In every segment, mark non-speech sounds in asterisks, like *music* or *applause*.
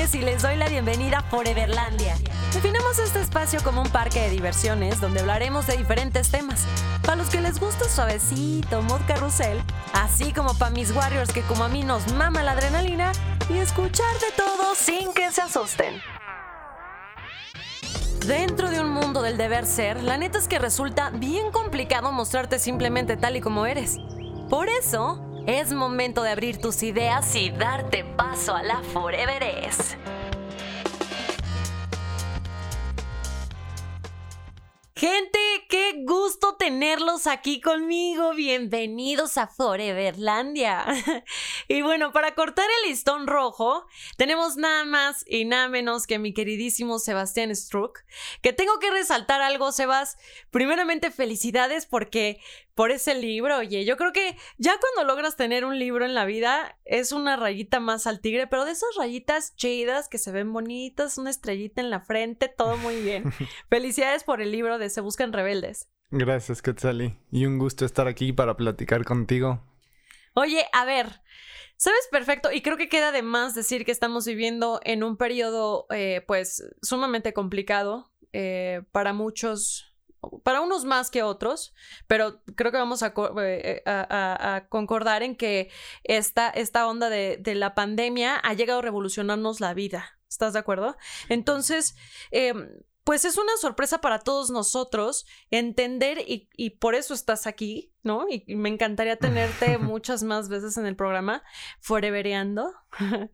Ángeles y les doy la bienvenida a Foreverlandia. Definamos este espacio como un parque de diversiones donde hablaremos de diferentes temas. Para los que les gusta suavecito, mod carrusel, así como para mis warriors que como a mí nos mama la adrenalina y escuchar de todo sin que se asusten. Dentro de un mundo del deber ser, la neta es que resulta bien complicado mostrarte simplemente tal y como eres. Por eso, es momento de abrir tus ideas y darte paso a la Foreverest. Gente, qué gusto tenerlos aquí conmigo. Bienvenidos a Foreverlandia. *laughs* y bueno, para cortar el listón rojo, tenemos nada más y nada menos que mi queridísimo Sebastián Struck. Que tengo que resaltar algo, Sebas. Primeramente, felicidades porque por ese libro. Oye, yo creo que ya cuando logras tener un libro en la vida es una rayita más al tigre, pero de esas rayitas chidas que se ven bonitas, una estrellita en la frente, todo muy bien. *laughs* Felicidades por el libro de Se Buscan Rebeldes. Gracias, Quetzali. Y un gusto estar aquí para platicar contigo. Oye, a ver, Sabes perfecto, y creo que queda de más decir que estamos viviendo en un periodo, eh, pues, sumamente complicado eh, para muchos para unos más que otros, pero creo que vamos a, eh, concordar en que esta, esta onda de, la pandemia ha llegado a revolucionarnos la vida. ¿Estás de acuerdo? Entonces, em, pues es una sorpresa para todos nosotros entender y, por eso estás aquí, ¿no? Y, me encantaría tenerte *laughs* muchas más veces en el programa, forevereando. *laughs*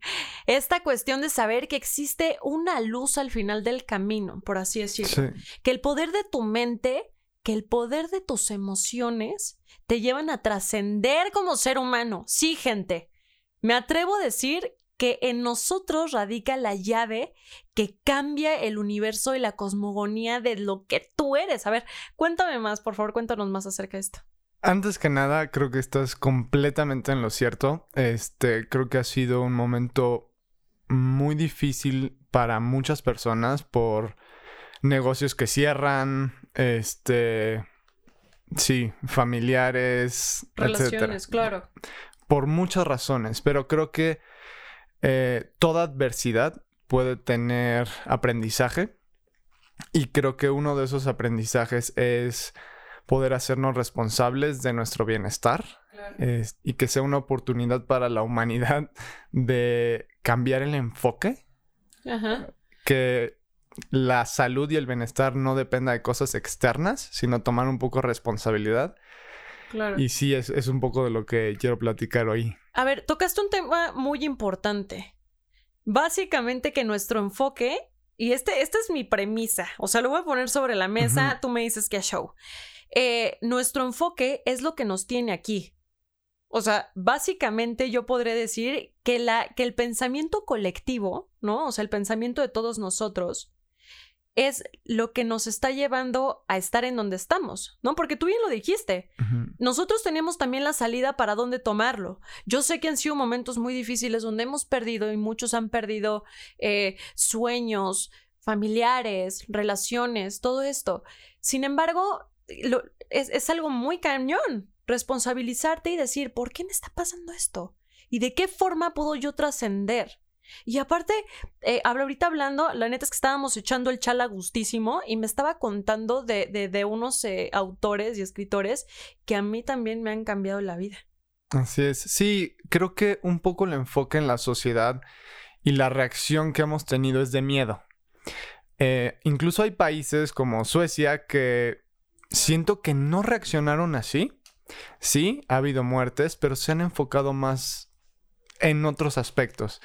Esta cuestión de saber que existe una luz al final del camino, por así decirlo. Que el poder de tu mente, que el poder de tus emociones te llevan a trascender como ser humano. Sí, gente. Me atrevo a decir que en nosotros radica la llave que cambia el universo y la cosmogonía de lo que tú eres. A ver, cuéntame más, por favor, cuéntanos más acerca de esto. Antes que nada, creo que estás completamente en lo cierto. Este, creo que ha sido un momento muy difícil para muchas personas por negocios que cierran, este, sí, familiares, relaciones, claro. Por muchas razones, pero creo que eh, toda adversidad puede tener aprendizaje y creo que uno de esos aprendizajes es poder hacernos responsables de nuestro bienestar y que sea una oportunidad para la humanidad *laughs* de cambiar el enfoque. Que la salud y el bienestar no dependa de cosas externas, sino tomar un poco responsabilidad. Y sí, es, es un poco de lo que quiero platicar hoy. A ver, tocaste un tema muy importante. Básicamente que nuestro enfoque, y este, esta es mi premisa, o sea, lo voy a poner sobre la mesa, tú me dices que a show. Eh, nuestro enfoque es lo que nos tiene aquí. O sea, básicamente yo podré decir que, la, que el pensamiento colectivo, ¿no? O sea, el pensamiento de todos nosotros, es lo que nos está llevando a estar en donde estamos, ¿no? Porque tú bien lo dijiste. Nosotros teníamos también la salida para dónde tomarlo. Yo sé que han sido momentos muy difíciles donde hemos perdido y muchos han perdido eh, sueños, familiares, relaciones, todo esto. Sin embargo, es, es algo muy cañón responsabilizarte y decir, ¿por qué me está pasando esto? ¿Y de qué forma puedo yo trascender? Y aparte, eh, ahorita hablando, la neta es que estábamos echando el chala gustísimo y me estaba contando de, de, unos eh, autores y escritores que a mí también me han cambiado la vida. Así es. Sí, creo que un poco el enfoque en la sociedad y la reacción que hemos tenido es de miedo. Eh, incluso hay países como Suecia que siento que no reaccionaron así. Sí, ha habido muertes, pero se han enfocado más en otros aspectos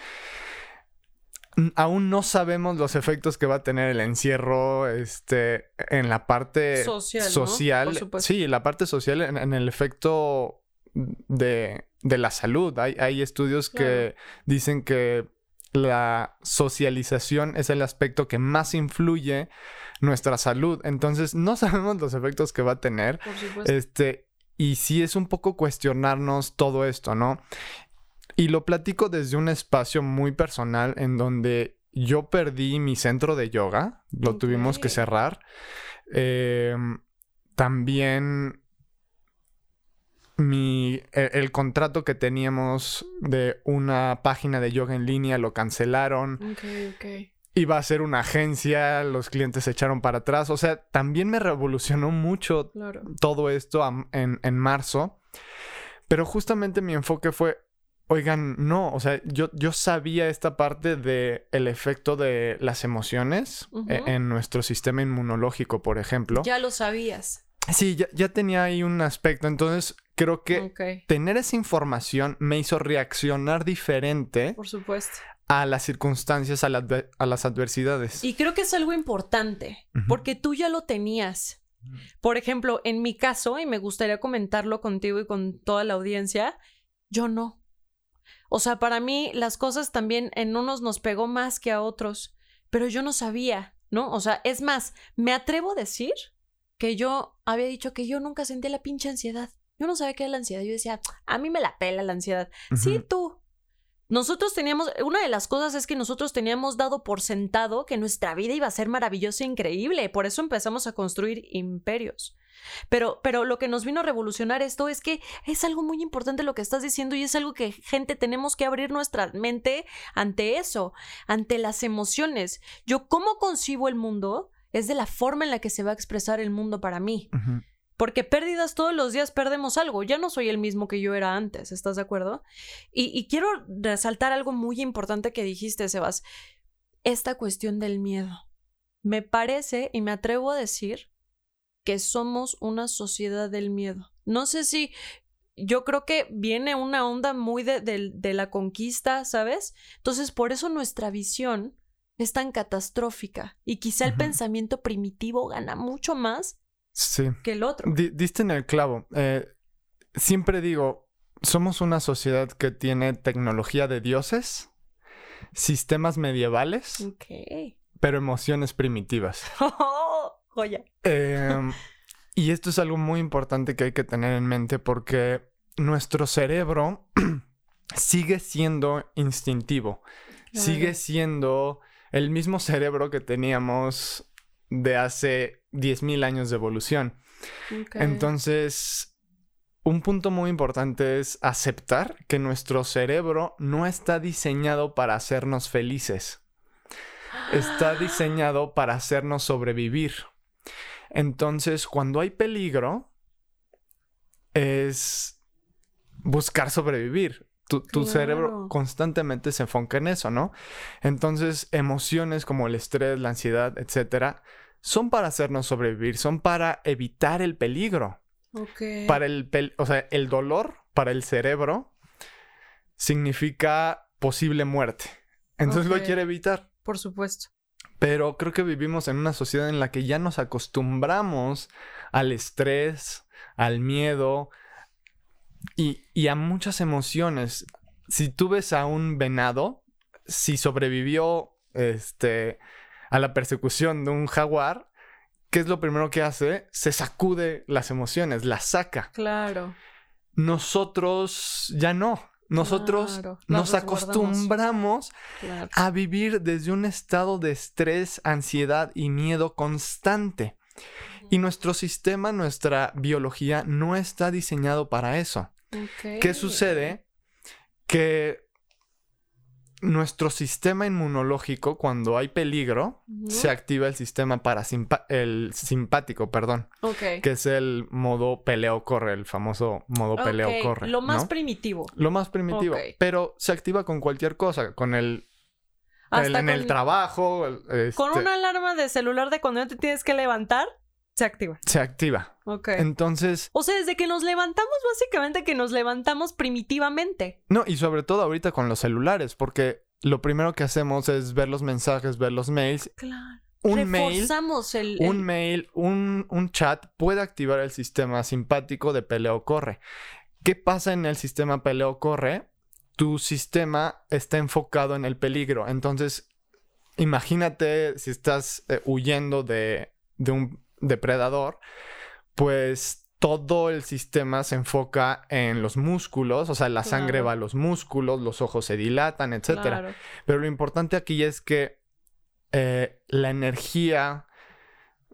aún no sabemos los efectos que va a tener el encierro este, en la parte social. social sí, la parte social en, el efecto de, la salud. Hay, hay estudios que dicen que la socialización es el aspecto que más influye nuestra salud. Entonces, *laughs* no sabemos los efectos que va a tener. Este, y sí es un poco cuestionarnos todo esto, ¿no? Y lo platico desde un espacio muy personal en donde yo perdí mi centro de yoga, lo tuvimos que cerrar. Em, también mi, e, el, contrato que teníamos de una página de yoga en línea lo cancelaron. Ok, ok. Iba a ser una agencia, los clientes se echaron para atrás. O sea, también me revolucionó mucho todo esto en, en marzo. Pero justamente mi enfoque fue, Oigan, no, o sea, yo, yo sabía esta parte del el efecto de las emociones e, en nuestro sistema inmunológico, por ejemplo. Ya lo sabías. Sí, ya, tenía ahí un aspecto. Entonces, creo que tener esa información me hizo reaccionar diferente. Por supuesto. A las circunstancias, a, las adversidades. Y creo que es algo importante, porque tú ya lo tenías. Por ejemplo, en mi caso, y me gustaría comentarlo contigo y con toda la audiencia, yo no. O sea, para mí las cosas también en unos nos pegó más que a otros, pero yo no sabía, ¿no? O sea, es más, me atrevo a decir que yo había dicho que yo nunca sentía la pinche ansiedad. Yo no sabía qué era la ansiedad. Yo decía, a mí me la pela la ansiedad. Sí, tú. Nosotros teníamos, una de las cosas es que nosotros teníamos dado por sentado que nuestra vida iba a ser maravillosa e increíble. Por eso empezamos a construir imperios. Pero, pero lo que nos vino a revolucionar esto es que es algo muy importante lo que estás diciendo y es algo que, gente, tenemos que abrir nuestra mente ante eso, ante las emociones. Yo, ¿cómo concibo el mundo? Es de la forma en la que se va a expresar el mundo para mí. Porque pérdidas todos los días perdemos algo. Ya no soy el mismo que yo era antes, ¿estás de acuerdo? Y, y quiero resaltar algo muy importante que dijiste, Sebas. Esta cuestión del miedo. Me parece, y me atrevo a decir, que somos una sociedad del miedo. No sé si yo creo que viene una onda muy de, de, la conquista, ¿sabes? Entonces, por eso nuestra visión es tan catastrófica y quizá el pensamiento primitivo gana mucho más que el otro. diste en el clavo. Eh, siempre digo, somos una sociedad que tiene tecnología de dioses, sistemas medievales, pero emociones primitivas. *laughs* Joya. Em, *laughs* y esto es algo muy importante que hay que tener en mente porque nuestro cerebro *clears throat* sigue siendo instintivo. Sigue siendo el mismo cerebro que teníamos de hace 10.000 años de evolución. Entonces, un punto muy importante es aceptar que nuestro cerebro no está diseñado para hacernos felices. Está *gasps* diseñado para hacernos sobrevivir. Entonces, cuando hay peligro, es buscar sobrevivir. Tu, cerebro constantemente se enfoca en eso, ¿no? Entonces, emociones como el estrés, la ansiedad, etcétera, son para hacernos sobrevivir, son para evitar el peligro. Para el, o sea, el dolor para el cerebro significa posible muerte. Entonces lo quiere evitar. Por supuesto. Pero creo que vivimos en una sociedad en la que ya nos acostumbramos al estrés, al miedo y, a muchas emociones. Si tú ves a un venado, si sobrevivió este, a la persecución de un jaguar, ¿qué es lo primero que hace? Se sacude las emociones, las saca. Claro. Nosotros ya no. Nosotros nos acostumbramos a vivir desde un estado de estrés, ansiedad y miedo constante. Y nuestro sistema, nuestra biología no está diseñado para eso. ¿Qué sucede? Que nuestro sistema inmunológico, cuando hay peligro, se activa el sistema el simpático, perdón. Que es el modo peleo-corre, el famoso modo peleo-corre. Lo más primitivo. Lo más primitivo. Pero se activa con cualquier cosa, con el... en el trabajo. Con este una alarma de celular de cuando te tienes que levantar, se activa. Se activa. Ok. Entonces. O sea, desde que nos levantamos, básicamente que nos levantamos primitivamente. No, y sobre todo ahorita con los celulares, porque lo primero que hacemos es ver los mensajes, ver los mails. Claro. Un mail, el, un mail, un, un chat puede activar el sistema simpático de peleo corre. ¿Qué pasa en el sistema peleo corre? Tu sistema está enfocado en el peligro. Entonces, imagínate si estás eh, huyendo de, de un depredador, pues todo el sistema se enfoca en los músculos, o sea, la sangre va a los músculos, los ojos se dilatan, etc. Pero lo importante aquí es que eh, la energía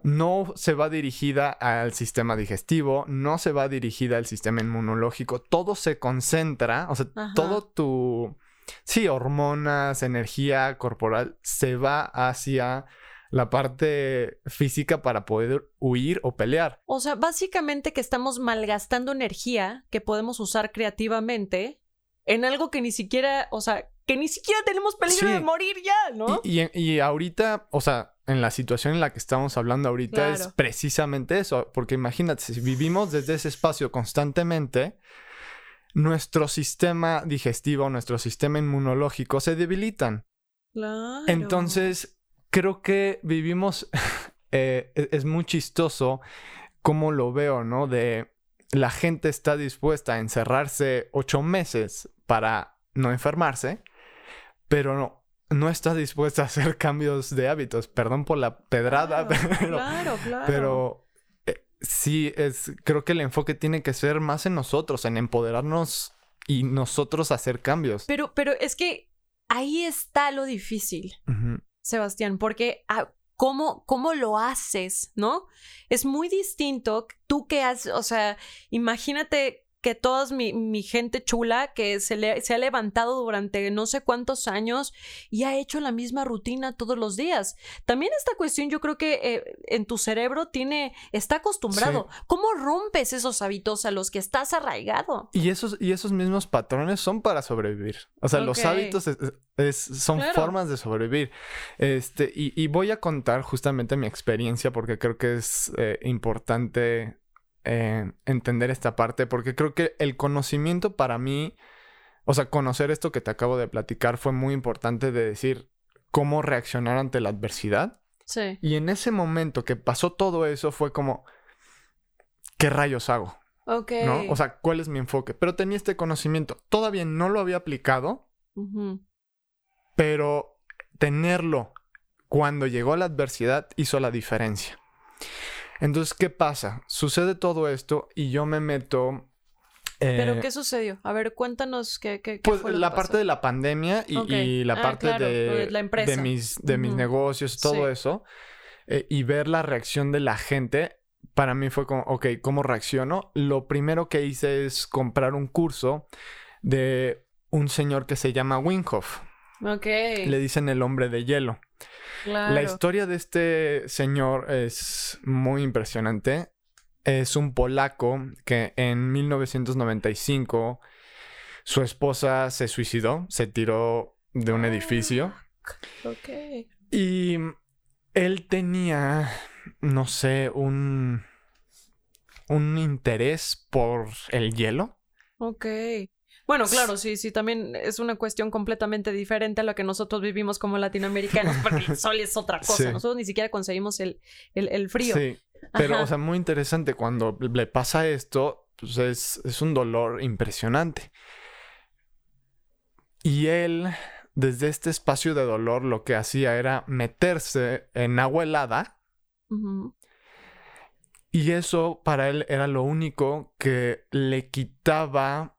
no se va dirigida al sistema digestivo, no se va dirigida al sistema inmunológico, todo se concentra, o sea, todo tu, sí, hormonas, energía corporal, se va hacia la parte física para poder huir o pelear. O sea, básicamente que estamos malgastando energía que podemos usar creativamente en algo que ni siquiera, o sea, que ni siquiera tenemos peligro de morir ya, ¿no? Y, ahorita, o sea, en la situación en la que estamos hablando ahorita es precisamente eso, porque imagínate, si vivimos desde ese espacio constantemente, nuestro sistema digestivo, nuestro sistema inmunológico se debilitan. Claro. Entonces, creo que vivimos, *laughs* eh, e-, es muy chistoso cómo lo veo, ¿no? De la gente está dispuesta a encerrarse ocho meses para no enfermarse, pero no, no está dispuesta a hacer *laughs* cambios de hábitos. Perdón por la pedrada, pero, claro, claro. pero eh, sí, es, creo que el enfoque tiene que ser más en nosotros, en empoderarnos y nosotros hacer cambios. Pero, pero es que ahí está lo difícil, Sebastián, porque ah, ¿Cómo, ¿Cómo lo haces? ¿No? Es muy distinto. Tú que has, o sea, imagínate que toda mi, gente chula que se, le, se ha levantado durante no sé cuántos años y ha hecho la misma rutina todos los días. También esta cuestión yo creo que eh, en tu cerebro tiene, está acostumbrado. ¿Cómo rompes esos hábitos a los que estás arraigado? Y esos, y esos mismos patrones son para sobrevivir. O sea, los hábitos son formas de sobrevivir. Este, y, voy a contar justamente mi experiencia porque creo que es eh, importante eh, entender esta parte, porque creo que el conocimiento para mí, o sea, conocer esto que te acabo de platicar fue muy importante de decir cómo reaccionar ante la adversidad. Sí. Y en ese momento que pasó todo eso fue como, ¿qué rayos hago? Ok. ¿No? O sea, ¿cuál es mi enfoque? Pero tenía este conocimiento. Todavía no lo había aplicado, pero tenerlo cuando llegó la adversidad hizo la diferencia. Entonces, ¿qué pasa? Sucede todo esto y yo me meto ¿Pero eh, qué sucedió? A ver, cuéntanos qué, qué, pues la parte de la pandemia y, la ah, parte de, la empresa. de mis, de mis negocios, todo eso, eh, y ver la reacción de la gente, para mí fue como, ok, ¿cómo reacciono? Lo primero que hice es comprar un curso de un señor que se llama Winhoff. Ok. Le dicen el hombre de hielo. La historia de este señor es muy impresionante. Es un polaco que en 1995 su esposa se suicidó, se tiró de un edificio. Ok. Y él tenía, no sé, un, un interés por el hielo. Ok. Bueno, claro, sí, sí, también es una cuestión completamente diferente a la que nosotros vivimos como latinoamericanos, *laughs* porque el sol es otra cosa. Nosotros ni siquiera conseguimos el, el, frío. Sí, pero, o sea, muy interesante cuando le pasa esto, pues es, es un dolor impresionante. Y él, desde este espacio de dolor, lo que hacía era meterse en agua helada. Y eso para él era lo único que le quitaba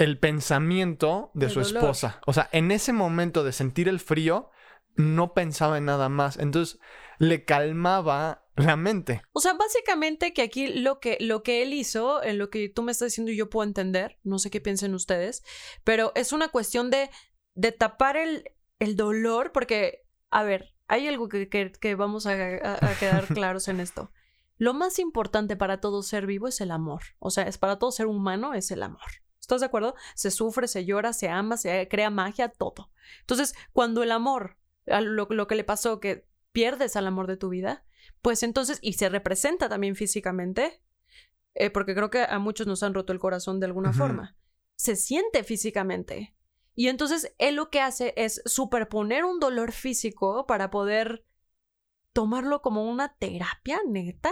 el pensamiento de su esposa. O sea, en ese momento de sentir el frío, no pensaba en nada más. Entonces, le calmaba la mente. O sea, básicamente que aquí lo que, lo que él hizo, en lo que tú me estás diciendo y yo puedo entender, no sé qué piensen ustedes, pero es una cuestión de, de tapar el, el dolor, porque, a ver, hay algo que, que, vamos a, a quedar *laughs* claros en esto. Lo más importante para todo ser vivo es el amor. O sea, es para todo ser humano es el amor. ¿Estás de acuerdo? Se sufre, se llora, se ama, se crea magia, todo. Entonces, cuando el amor, lo, que le pasó, que pierdes al amor de tu vida, pues entonces, y se representa también físicamente, eh, porque creo que a muchos nos han roto el corazón de alguna forma, se siente físicamente. Y entonces él lo que hace es superponer un dolor físico para poder tomarlo como una terapia neta.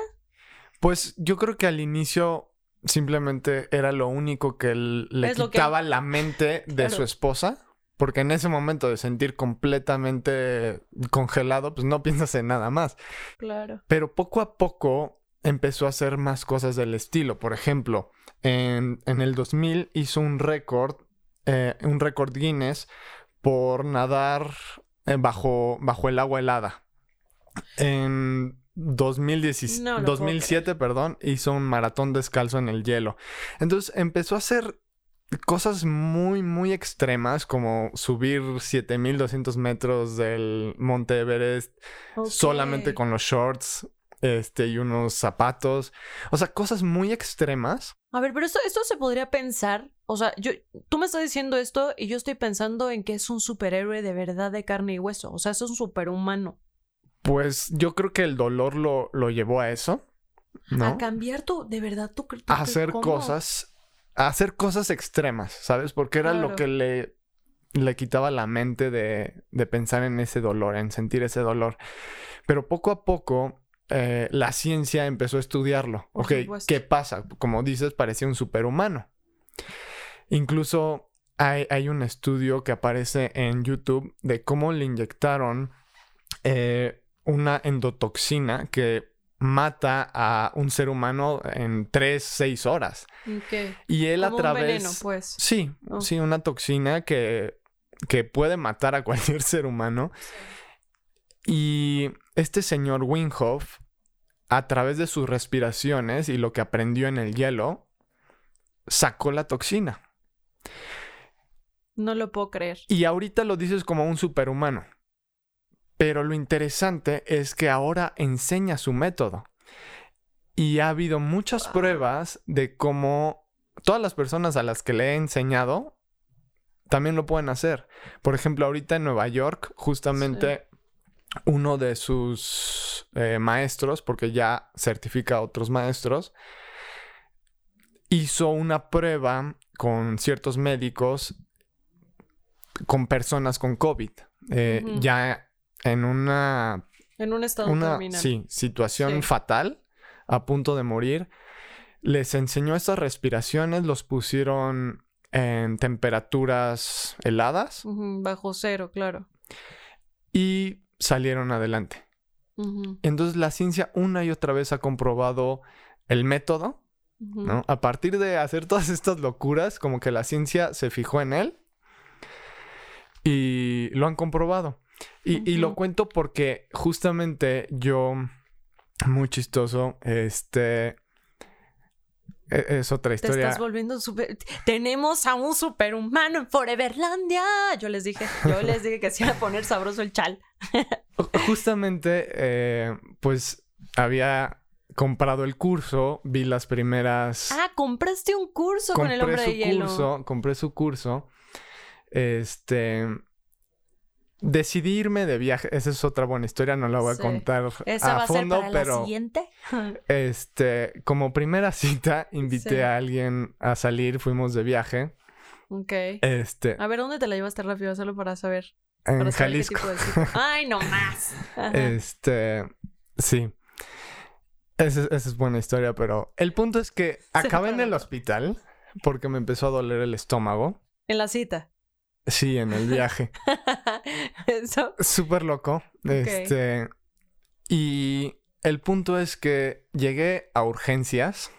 Pues yo creo que al inicio simplemente era lo único que le quitaba la mente de su esposa. Porque en ese momento de sentir completamente congelado, pues no piensas en nada más. Claro. Pero poco a poco empezó a hacer más cosas del estilo. Por ejemplo, en, el 2000 hizo un récord, eh, un récord Guinness por nadar eh, bajo, bajo el agua helada. En 2007, perdón, hizo un maratón descalzo en el hielo. Entonces empezó a hacer cosas muy, muy extremas, como subir 7200 metros del Monte Everest solamente con los shorts este, y unos zapatos. O sea, cosas muy extremas. A ver, pero esto, esto se podría pensar. O sea, yo, tú me estás diciendo esto y yo estoy pensando en que es un superhéroe de verdad de carne y hueso. O sea, es un superhumano. Pues yo creo que el dolor lo, lo llevó a eso. ¿no? A cambiar tu, de verdad, tu, a hacer cosas, a hacer cosas extremas, ¿sabes? Porque era lo que le, le quitaba la mente de, de pensar en ese dolor, en sentir ese dolor. Pero poco a poco eh, la ciencia empezó a estudiarlo. ok, ¿qué pasa? Como dices, parecía un superhumano. Incluso hay, un estudio que aparece en YouTube de cómo le inyectaron eh, una endotoxina que mata a un ser humano en 3, 6 horas. Y él a través... Un veneno, pues. Sí, oh. sí, una toxina que, que puede matar a *laughs* cualquier ser humano. Y este señor Winghoff, a través de sus respiraciones y lo que aprendió en el hielo, sacó la toxina. No lo puedo creer. Y ahorita lo dices como un superhumano. Pero lo interesante es que ahora enseña su método. Y ha habido muchas pruebas de cómo todas las personas a las que le he enseñado también lo pueden hacer. Por ejemplo, ahorita en Nueva York, justamente uno de sus eh, maestros, porque ya certifica a otros maestros, hizo una prueba con ciertos médicos con personas con COVID. Eh, ya en una... En un estado una, Sí, situación fatal, a punto de morir. Les enseñó estas respiraciones, los pusieron en temperaturas heladas. bajo cero, claro. Y salieron adelante. Entonces la ciencia una y otra vez ha comprobado el método, ¿no? A partir de hacer todas estas locuras, como que la ciencia se fijó en él y lo han comprobado. Y, y lo cuento porque justamente yo, muy chistoso, este, e-, es otra historia. Te estás volviendo super... Tenemos a un superhumano en Foreverlandia. Yo les dije, yo les dije que se iba a poner sabroso el chal. Justamente, eh, pues había comprado el curso, vi las primeras. Ah, compraste un curso con el hombre de hielo. Curso, compré su curso. Este decidirme de viaje, esa es otra buena historia, no la voy a contar ¿Esa a va fondo, a ser para pero la siguiente? *laughs* este, como primera cita invité a alguien a salir, fuimos de viaje. Ok. Este. A ver, ¿dónde te la llevaste rápido? Solo para saber. En Jalisco. *laughs* Ay, no más. Este, sí. Esa, es buena historia, pero el punto es que acabé en el hospital porque me empezó a doler el estómago. En la cita. Sí, en el viaje. *laughs* *laughs* Eso. Súper loco. Este. Y el punto es que llegué a urgencias.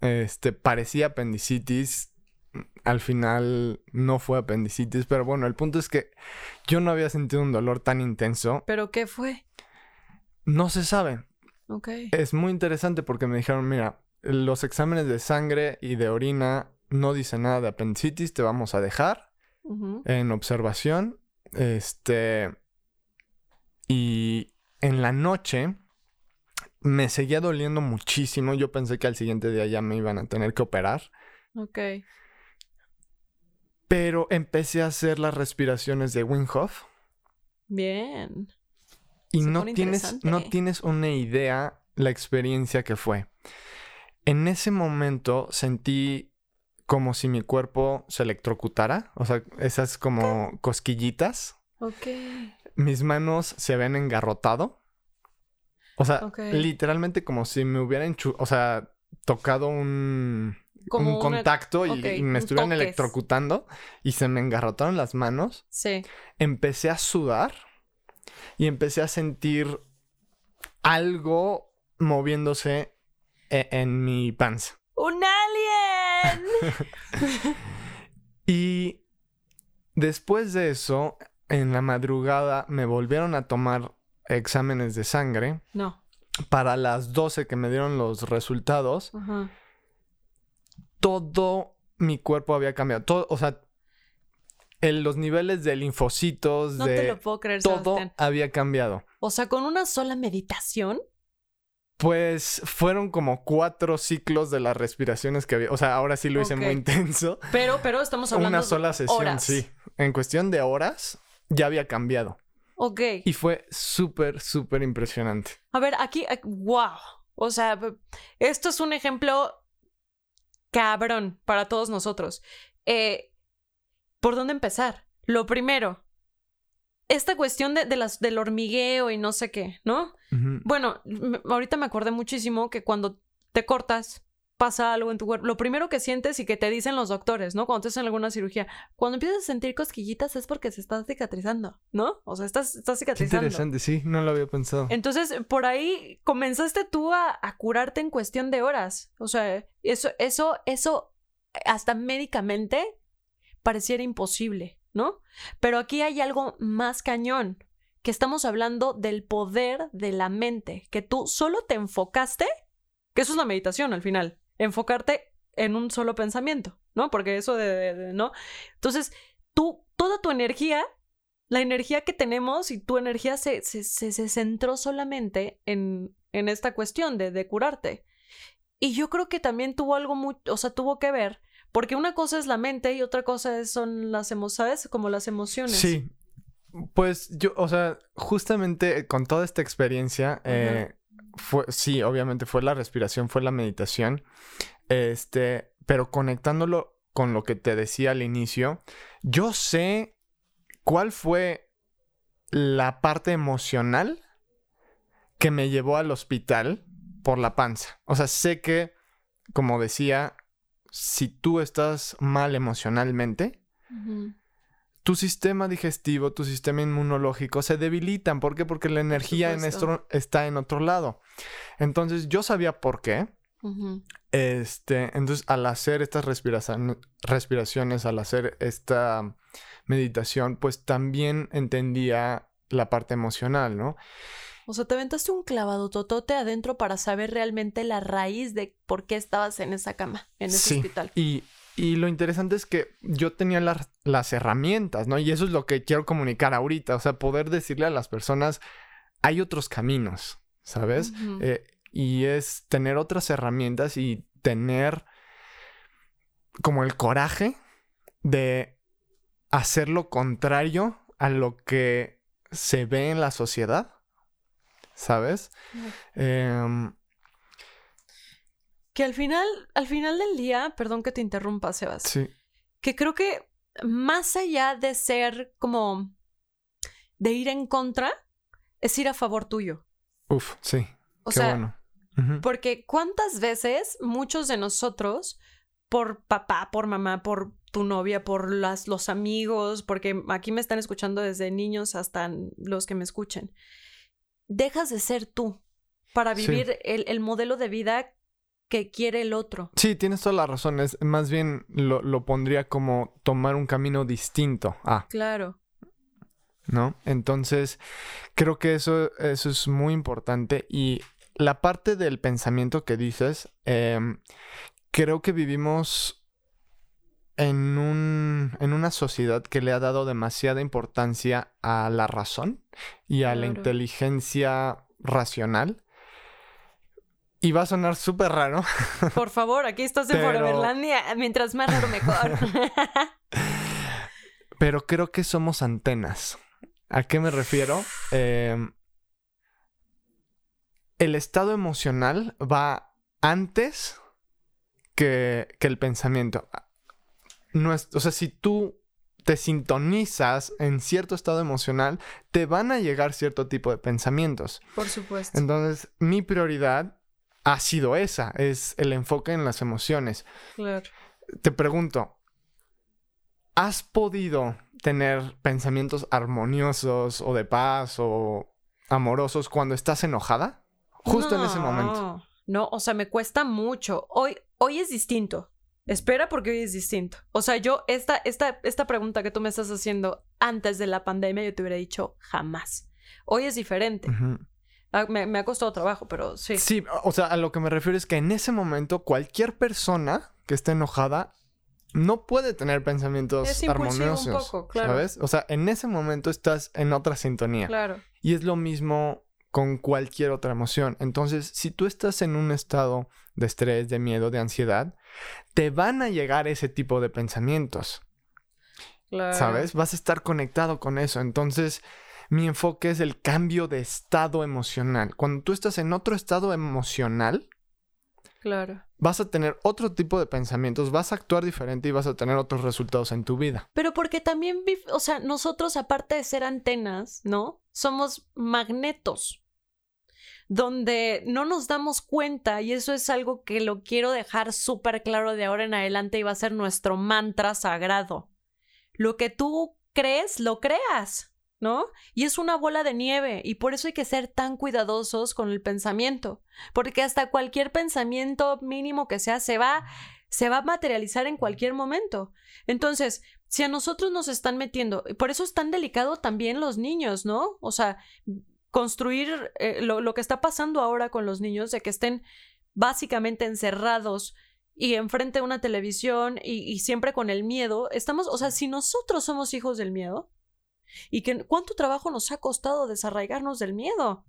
Este, parecía apendicitis. Al final no fue apendicitis, pero bueno, el punto es que yo no había sentido un dolor tan intenso. ¿Pero qué fue? No se sabe. Ok. Es muy interesante porque me dijeron, mira, los exámenes de sangre y de orina no dicen nada de apendicitis, te vamos a dejar en observación. Este. Y en la noche me seguía doliendo muchísimo. Yo pensé que al siguiente día ya me iban a tener que operar. Ok. Pero empecé a hacer las respiraciones de Wim Bien. Y no tienes, no tienes una idea la experiencia que fue. En ese momento sentí como si mi cuerpo se electrocutara. O sea, esas como cosquillitas. Ok. Mis manos se ven engarrotado. O sea, literalmente como si me hubieran, o sea, tocado un, un contacto y, me estuvieran electrocutando y se me engarrotaron las manos. Sí. Empecé a sudar y empecé a sentir algo moviéndose e, en mi panza. *laughs* Y después de eso, en la madrugada me volvieron a tomar exámenes de sangre. No. para las 12 que me dieron los resultados, todo mi cuerpo había cambiado. Todo, o sea, en los niveles de linfocitos, de todo había cambiado. O sea, con una sola meditación. Pues fueron como cuatro ciclos de las respiraciones que había. O sea, ahora sí lo hice muy *laughs* intenso. Pero, pero estamos hablando Una sola sesión, sí. En cuestión de horas, ya había cambiado. Ok. Y fue súper, súper impresionante. A ver, aquí, wow. O sea, esto es un ejemplo cabrón para todos nosotros. Eh, ¿Por dónde empezar? Lo primero, esta cuestión de, las, del hormigueo y no sé qué, ¿no? Bueno, ahorita me acordé muchísimo que cuando te cortas, pasa algo en tu cuerpo. Lo primero que sientes y que te dicen los doctores, ¿no? Cuando te hacen alguna cirugía, cuando empiezas a sentir cosquillitas es porque se está cicatrizando, ¿no? O sea, estás, estás cicatrizando. interesante, sí, no lo había pensado. Entonces, por ahí comenzaste tú a, a curarte en cuestión de horas. O sea, eso, eso, eso, hasta médicamente pareciera imposible, ¿no? Pero aquí hay algo más cañón, que estamos hablando del poder de la mente, que tú solo te enfocaste, que eso es la meditación al final, enfocarte en un solo pensamiento, ¿no? Porque eso de, ¿no? Entonces, tú, toda tu energía, la energía que tenemos y tu energía se, se, se, centró solamente en, en esta cuestión de, de curarte. Y yo creo que también tuvo algo muy, o sea, tuvo que ver porque una cosa es la mente y otra cosa son las emociones, ¿sabes? Como las emociones. Sí. Pues yo, o sea, justamente con toda esta experiencia, eh, fue, sí, obviamente fue la respiración, fue la meditación, este, pero conectándolo con lo que te decía al inicio, yo sé cuál fue la parte emocional que me llevó al hospital por la panza. O sea, sé que, como decía, si tú estás mal emocionalmente, tu sistema digestivo, tu sistema inmunológico se debilitan. ¿Por qué? Porque la energía en esto está en otro lado. Entonces yo sabía por qué. Este, entonces al hacer estas respiraciones, al hacer esta meditación, pues también entendía la parte emocional, ¿no? O sea, te aventaste un clavado totote adentro para saber realmente la raíz de por qué estabas en esa cama, en ese hospital. Y, y lo interesante es que yo tenía las herramientas, ¿no? Y eso es lo que quiero comunicar ahorita. O sea, poder decirle a las personas, hay otros caminos, ¿sabes? Eh, y es tener otras herramientas y tener como el coraje de hacer lo contrario a lo que se ve en la sociedad ¿sabes? Em, que al final, al final del día, perdón que te interrumpa, Sebas. Sí. Que creo que más allá de ser como de ir en contra, es ir a favor tuyo. Uf, sí. O Qué sea, bueno. porque cuántas veces muchos de nosotros, por papá, por mamá, por tu novia, por las, los amigos, porque aquí me están escuchando desde niños hasta los que me escuchen, dejas de ser tú para vivir el, modelo de vida que quiere el otro. Sí, tienes toda la razón. Es, más bien lo, pondría como tomar un camino distinto. Ah. Claro. ¿No? Entonces, creo que eso, eso es muy importante. Y la parte del pensamiento que dices, em, creo que vivimos en, un, en una sociedad que le ha dado demasiada importancia a la razón y a la inteligencia racional. Y va a sonar súper raro. Por favor, aquí estás en Foreverlandia. Mientras más raro, mejor. *laughs* Pero creo que somos antenas. ¿A qué me refiero? Em, el estado emocional va antes que, que el pensamiento o sea, si tú te sintonizas en cierto estado emocional, te van a llegar cierto tipo de pensamientos. Por supuesto. Entonces, mi prioridad ha sido esa, es el enfoque en las emociones. Claro. Te pregunto, ¿has podido tener pensamientos armoniosos o de paz o amorosos cuando estás enojada? Justo en ese momento. No, o sea, me cuesta mucho. Hoy, hoy es distinto. Espera porque hoy es distinto. O sea, yo, esta, esta, esta pregunta que tú me estás haciendo antes de la pandemia, yo te hubiera dicho jamás. Hoy es diferente. Ah, me, ha costado trabajo, pero sí. Sí, o sea, a lo que me refiero es que en ese momento cualquier persona que esté enojada no puede tener pensamientos es armoniosos. Un poco, claro. ¿Sabes? O sea, en ese momento estás en otra sintonía. Claro. Y es lo mismo con cualquier otra emoción. Entonces, si tú estás en un estado de estrés, de miedo, de ansiedad, te van a llegar ese tipo de pensamientos. Claro. ¿Sabes? Vas a estar conectado con eso. Entonces, mi enfoque es el cambio de estado emocional. Cuando tú estás en otro estado emocional, Claro. Vas a tener otro tipo de pensamientos, vas a actuar diferente y vas a tener otros resultados en tu vida. Pero porque también, o sea, nosotros aparte de ser antenas, ¿no? Somos magnetos donde no nos damos cuenta, y eso es algo que lo quiero dejar súper claro de ahora en adelante y va a ser nuestro mantra sagrado. Lo que tú crees, lo creas. ¿no? Y es una bola de nieve y por eso hay que ser tan cuidadosos con el pensamiento, porque hasta cualquier pensamiento mínimo que sea se va se va a materializar en cualquier momento. Entonces, si a nosotros nos están metiendo, por eso es tan delicado también los niños, ¿no? O sea, construir eh, lo, que está pasando ahora con los niños, de que estén básicamente encerrados y enfrente de una televisión y, y siempre con el miedo, estamos, o sea, si nosotros somos hijos del miedo, y que cuánto trabajo nos ha costado desarraigarnos del miedo.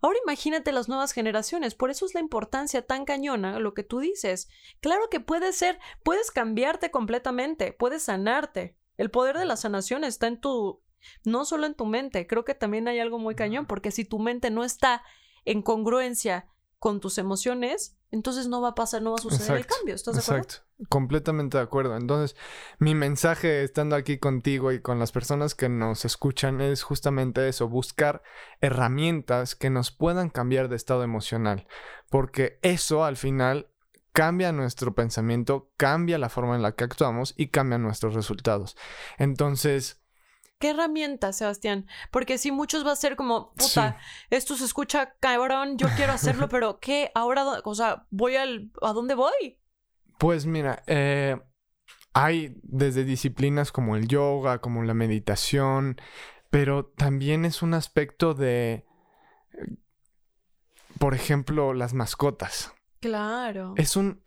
Ahora imagínate las nuevas generaciones, por eso es la importancia tan cañona lo que tú dices. Claro que puede ser, puedes cambiarte completamente, puedes sanarte. El poder de la sanación está en tu, no solo en tu mente, creo que también hay algo muy cañón, porque si tu mente no está en congruencia con tus emociones, entonces no va a pasar, no va a suceder el cambio. ¿Estás de acuerdo? Exacto. Completamente de acuerdo. Entonces, mi mensaje estando aquí contigo y con las personas que nos escuchan es justamente eso, buscar herramientas que nos puedan cambiar de estado emocional, porque eso al final cambia nuestro pensamiento, cambia la forma en la que actuamos y cambia nuestros resultados. Entonces, ¿Qué herramienta, Sebastián? Porque si muchos va a ser como, puta, esto se escucha cabrón, yo quiero hacerlo, *laughs* pero ¿qué? Ahora, o sea, voy al, ¿a dónde voy? Pues mira, eh, hay desde disciplinas como el yoga, como la meditación, pero también es un aspecto de, por ejemplo, las mascotas. Claro. Es un,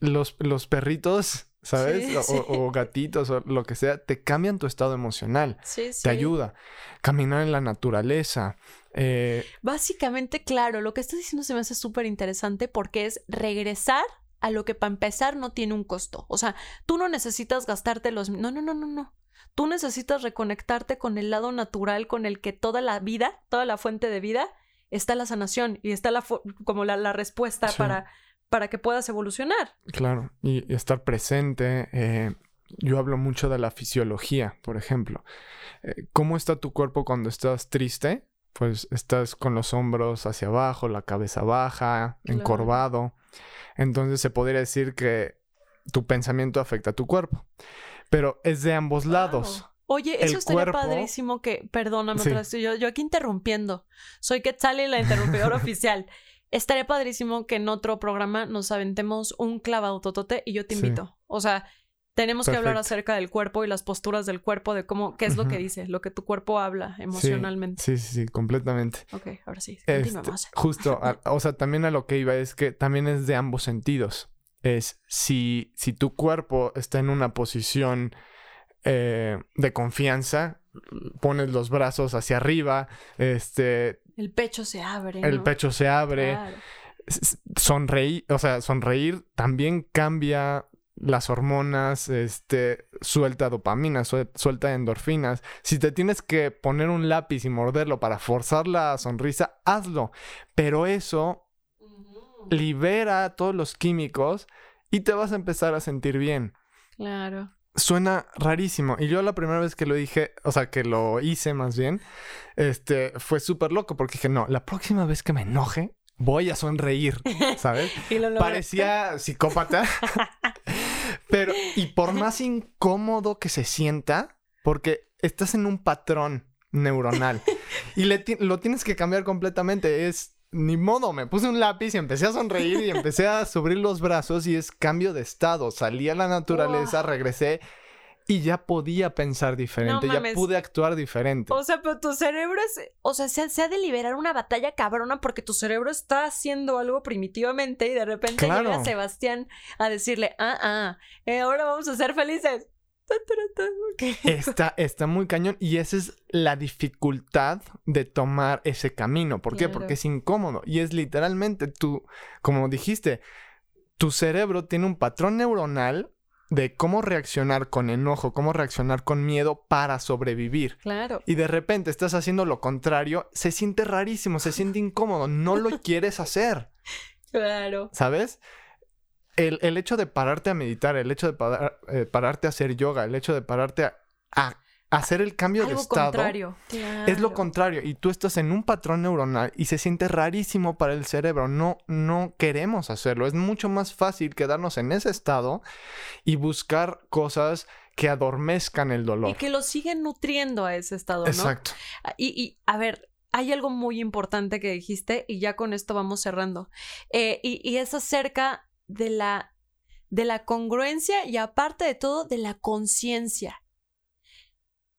los, los perritos ¿sabes? o, gatitos o lo que sea, te cambian tu estado emocional. Sí, te ayuda. Caminar en la naturaleza. Eh, Básicamente, claro, lo que estás diciendo se me hace súper interesante porque es regresar a lo que para empezar no tiene un costo. O sea, tú no necesitas gastarte los... No, no, no, no, no. Tú necesitas reconectarte con el lado natural con el que toda la vida, toda la fuente de vida, está la sanación y está la como la, respuesta para para que puedas evolucionar. Claro, y, estar presente. Eh, yo hablo mucho de la fisiología, por ejemplo. Eh, ¿Cómo está tu cuerpo cuando estás triste? Pues estás con los hombros hacia abajo, la cabeza baja, encorvado. Entonces se podría decir que tu pensamiento afecta a tu cuerpo. Pero es de ambos lados. Oye, eso estaría padrísimo que, perdóname, yo, yo aquí interrumpiendo. Soy Quetzal la interrumpidora *laughs* oficial. Estaría padrísimo que en otro programa nos aventemos un clavado totote y yo te invito. O sea, tenemos que hablar acerca del cuerpo y las posturas del cuerpo, de cómo, qué es lo que dice, lo que tu cuerpo habla emocionalmente. Sí, sí, sí, completamente. Ok, ahora sí, este, justo, *laughs* o sea, también a lo que iba es que también es de ambos sentidos. Es si, si tu cuerpo está en una posición eh, de confianza, pones los brazos hacia arriba, este, el pecho se abre. El pecho se abre. Sonreír, o sea, sonreír también cambia las hormonas, este, suelta dopamina, suelta endorfinas. Si te tienes que poner un lápiz y morderlo para forzar la sonrisa, hazlo. Pero eso libera todos los químicos y te vas a empezar a sentir bien. Claro suena rarísimo. Y yo la primera vez que lo dije, o sea, que lo hice más bien, este, fue súper loco porque dije, no, la próxima vez que me enoje, voy a sonreír, *laughs* ¿sabes? Parecía psicópata. *laughs* Pero, y por más incómodo que se sienta, porque estás en un patrón neuronal y le lo tienes que cambiar completamente. Es ni modo, me puse un lápiz y empecé a sonreír y empecé a subir los brazos y es cambio de estado. Salí a la naturaleza, regresé y ya podía pensar diferente, ya pude actuar diferente. O sea, pero tu cerebro es, o sea, se, ha de liberar una batalla cabrona porque tu cerebro está haciendo algo primitivamente y de repente llega Sebastián a decirle, ah, ah, eh, ahora vamos a ser felices. Está, está muy cañón y esa es la dificultad de tomar ese camino. ¿Por qué? Porque es incómodo y es literalmente tú, como dijiste, tu cerebro tiene un patrón neuronal de cómo reaccionar con enojo, cómo reaccionar con miedo para sobrevivir. Claro. Y de repente estás haciendo lo contrario, se siente rarísimo, se siente incómodo, no lo *laughs* quieres hacer. Claro. ¿Sabes? El, hecho de pararte a meditar, el hecho de eh, pararte a hacer yoga, el hecho de pararte a hacer el cambio de estado contrario. es lo contrario. Y tú estás en un patrón neuronal y se siente rarísimo para el cerebro. No no queremos hacerlo. Es mucho más fácil quedarnos en ese estado y buscar cosas que adormezcan el dolor. Y que lo siguen nutriendo a ese estado exacto. Ah, y, y a ver hay algo muy importante que dijiste y ya con esto vamos cerrando. Eh, y, y es acerca de la de la congruencia y aparte de todo de la conciencia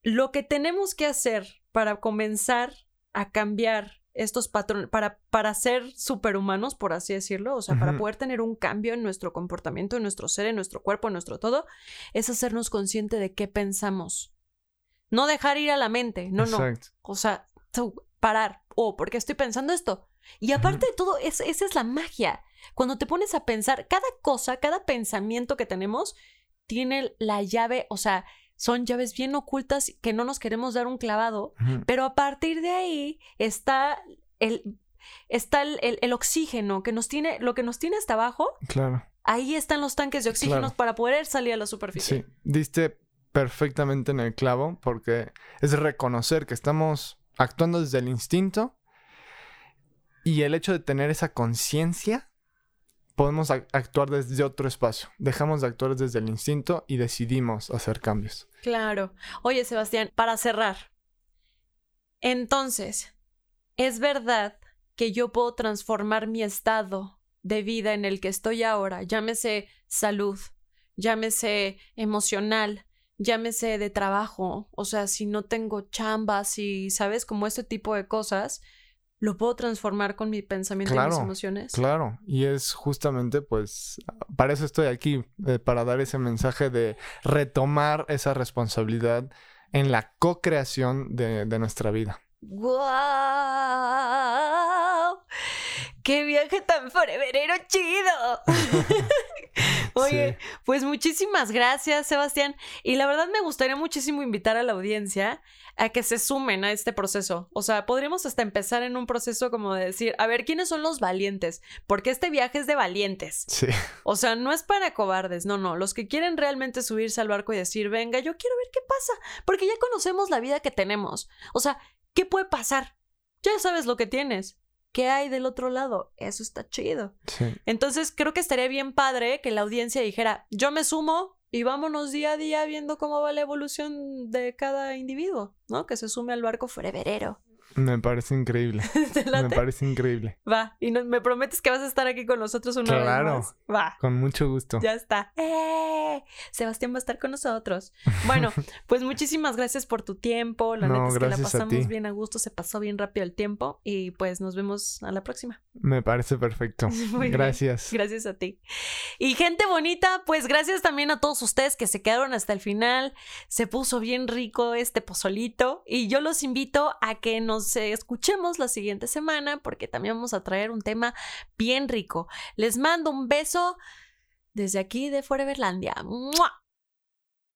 lo que tenemos que hacer para comenzar a cambiar estos patrones, para, para ser superhumanos, por así decirlo, o sea, para poder tener un cambio en nuestro comportamiento, en nuestro ser, en nuestro cuerpo, en nuestro todo, es hacernos consciente de qué pensamos. No dejar ir a la mente, no, no. O sea, parar. Oh, porque estoy pensando esto. Y aparte de todo, esa es la magia. Cuando te pones a pensar, cada cosa, cada pensamiento que tenemos tiene la llave, o sea, son llaves bien ocultas que no nos queremos dar un clavado, pero a partir de ahí está el está el, oxígeno que nos tiene, lo que nos tiene hasta abajo. Claro. Ahí están los tanques de oxígeno para poder salir a la superficie. Sí, diste perfectamente en el clavo porque es reconocer que estamos actuando desde el instinto y el hecho de tener esa conciencia podemos actuar desde otro espacio. Dejamos de actuar desde el instinto y decidimos hacer cambios. Claro. Oye, Sebastián, para cerrar. Entonces, ¿es verdad que yo puedo transformar mi estado de vida en el que estoy ahora? Llámese salud, llámese emocional, llámese de trabajo. O sea, si no tengo chambas y, ¿sabes? Como este tipo de cosas lo puedo transformar con mi pensamiento y mis emociones. Claro, y es justamente, pues, para eso estoy aquí, eh, para dar ese mensaje de retomar esa responsabilidad en la co-creación de, de nuestra vida. ¡Guau! ¡Qué viaje tan foreverero chido! *laughs* *laughs* Oye, pues muchísimas gracias, Sebastián. Y la verdad me gustaría muchísimo invitar a la audiencia a que se sumen a este proceso. O sea, podríamos hasta empezar en un proceso como de decir, a ver, ¿quiénes son los valientes? Porque este viaje es de valientes. Sí. *laughs* O sea, no es para cobardes, no, no. Los que quieren realmente subirse al barco y decir, venga, yo quiero ver qué pasa. Porque ya conocemos la vida que tenemos. O sea, ¿qué puede pasar? Ya sabes lo que tienes. ¿Qué hay del otro lado? Eso está chido. Entonces creo que estaría bien padre que la audiencia dijera, yo me sumo y vámonos día a día viendo cómo va la evolución de cada individuo, ¿no? Que se sume al barco foreverero. Me parece increíble. *laughs* me parece increíble. Va, y me prometes que vas a estar aquí con nosotros una vez más. Va. Con mucho gusto. Ya está. ¡Eh! Sebastián va a estar con nosotros. Bueno, *laughs* pues muchísimas gracias por tu tiempo. La neta es que la pasamos bien a gusto, se pasó bien rápido el tiempo y pues nos vemos a la próxima. Me parece perfecto. *laughs* gracias. Gracias a ti. Y gente bonita, pues gracias también a todos ustedes que se quedaron hasta el final. Se puso bien rico este pozolito y yo los invito a que nos escuchemos la siguiente semana porque también vamos a traer un tema bien rico. Les mando un beso desde aquí de Foreverlandia. ¡Mua!